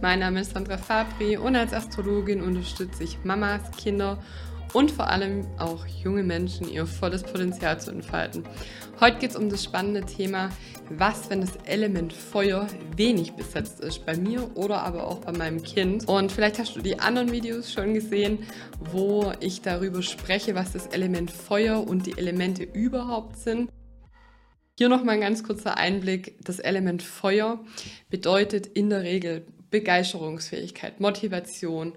mein Name ist Sandra Fabri und als Astrologin unterstütze ich Mamas, Kinder und vor allem auch junge Menschen ihr volles Potenzial zu entfalten. Heute geht es um das spannende Thema, was, wenn das Element Feuer wenig besetzt ist, bei mir oder aber auch bei meinem Kind. Und vielleicht hast du die anderen Videos schon gesehen, wo ich darüber spreche, was das Element Feuer und die Elemente überhaupt sind. Hier nochmal ein ganz kurzer Einblick. Das Element Feuer bedeutet in der Regel Begeisterungsfähigkeit, Motivation,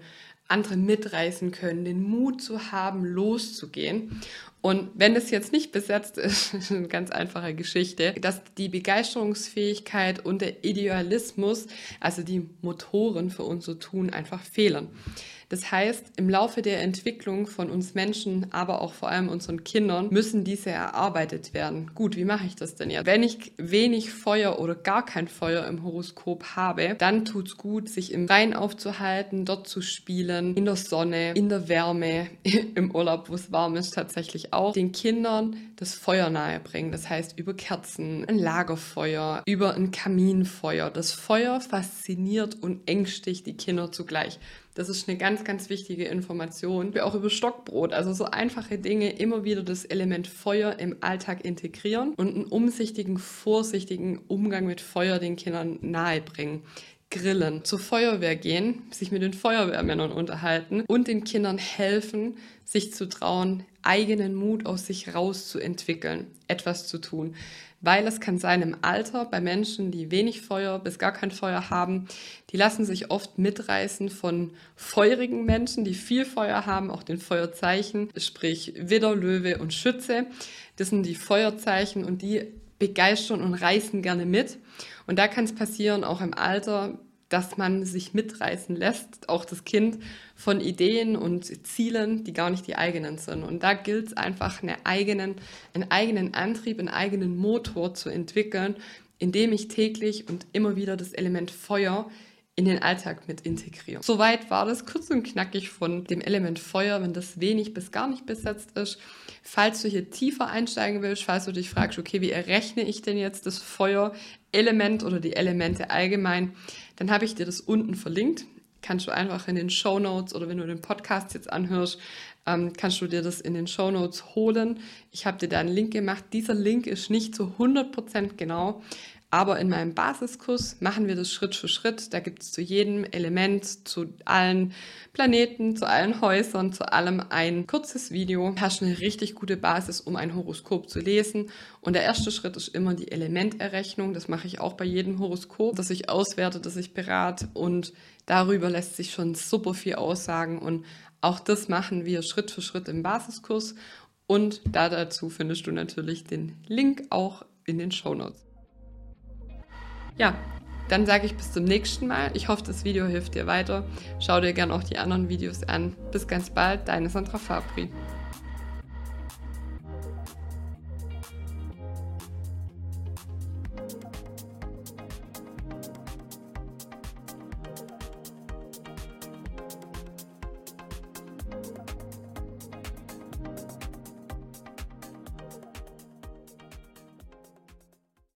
andere mitreißen können, den Mut zu haben, loszugehen. Und wenn das jetzt nicht besetzt ist, ist eine ganz einfache Geschichte, dass die Begeisterungsfähigkeit und der Idealismus, also die Motoren für unser Tun, einfach fehlen. Das heißt, im Laufe der Entwicklung von uns Menschen, aber auch vor allem unseren Kindern, müssen diese erarbeitet werden. Gut, wie mache ich das denn jetzt? Wenn ich wenig Feuer oder gar kein Feuer im Horoskop habe, dann tut es gut, sich im Rhein aufzuhalten, dort zu spielen, in der Sonne, in der Wärme, im Urlaub, wo es warm ist, tatsächlich auch, den Kindern das Feuer nahebringen. Das heißt, über Kerzen, ein Lagerfeuer, über ein Kaminfeuer. Das Feuer fasziniert und ängstigt die Kinder zugleich. Das ist eine ganz, ganz wichtige Information. Auch über Stockbrot, also so einfache Dinge, immer wieder das Element Feuer im Alltag integrieren und einen umsichtigen, vorsichtigen Umgang mit Feuer den Kindern nahebringen. Grillen, zur Feuerwehr gehen, sich mit den Feuerwehrmännern unterhalten und den Kindern helfen, sich zu trauen, eigenen Mut aus sich rauszuentwickeln, etwas zu tun weil es kann sein im Alter bei Menschen, die wenig Feuer bis gar kein Feuer haben, die lassen sich oft mitreißen von feurigen Menschen, die viel Feuer haben, auch den Feuerzeichen, sprich Widder, Löwe und Schütze. Das sind die Feuerzeichen und die begeistern und reißen gerne mit. Und da kann es passieren, auch im Alter, dass man sich mitreißen lässt, auch das Kind, von Ideen und Zielen, die gar nicht die eigenen sind. Und da gilt es einfach, eine eigenen, einen eigenen Antrieb, einen eigenen Motor zu entwickeln, indem ich täglich und immer wieder das Element Feuer in den Alltag mit integriere. Soweit war das kurz und knackig von dem Element Feuer, wenn das wenig bis gar nicht besetzt ist. Falls du hier tiefer einsteigen willst, falls du dich fragst, okay, wie errechne ich denn jetzt das Feuerelement oder die Elemente allgemein, dann habe ich dir das unten verlinkt. Kannst du einfach in den Show Notes oder wenn du den Podcast jetzt anhörst, ähm, kannst du dir das in den Show Notes holen. Ich habe dir da einen Link gemacht. Dieser Link ist nicht zu 100% genau, aber in meinem Basiskurs machen wir das Schritt für Schritt. Da gibt es zu jedem Element, zu allen Planeten, zu allen Häusern, zu allem ein kurzes Video. Du hast eine richtig gute Basis, um ein Horoskop zu lesen. Und der erste Schritt ist immer die Elementerrechnung. Das mache ich auch bei jedem Horoskop, dass ich auswerte, dass ich berate. Und darüber lässt sich schon super viel aussagen. Und auch das machen wir Schritt für Schritt im Basiskurs. Und da dazu findest du natürlich den Link auch in den Show Notes. Ja, dann sage ich bis zum nächsten Mal. Ich hoffe, das Video hilft dir weiter. Schau dir gerne auch die anderen Videos an. Bis ganz bald, deine Sandra Fabri.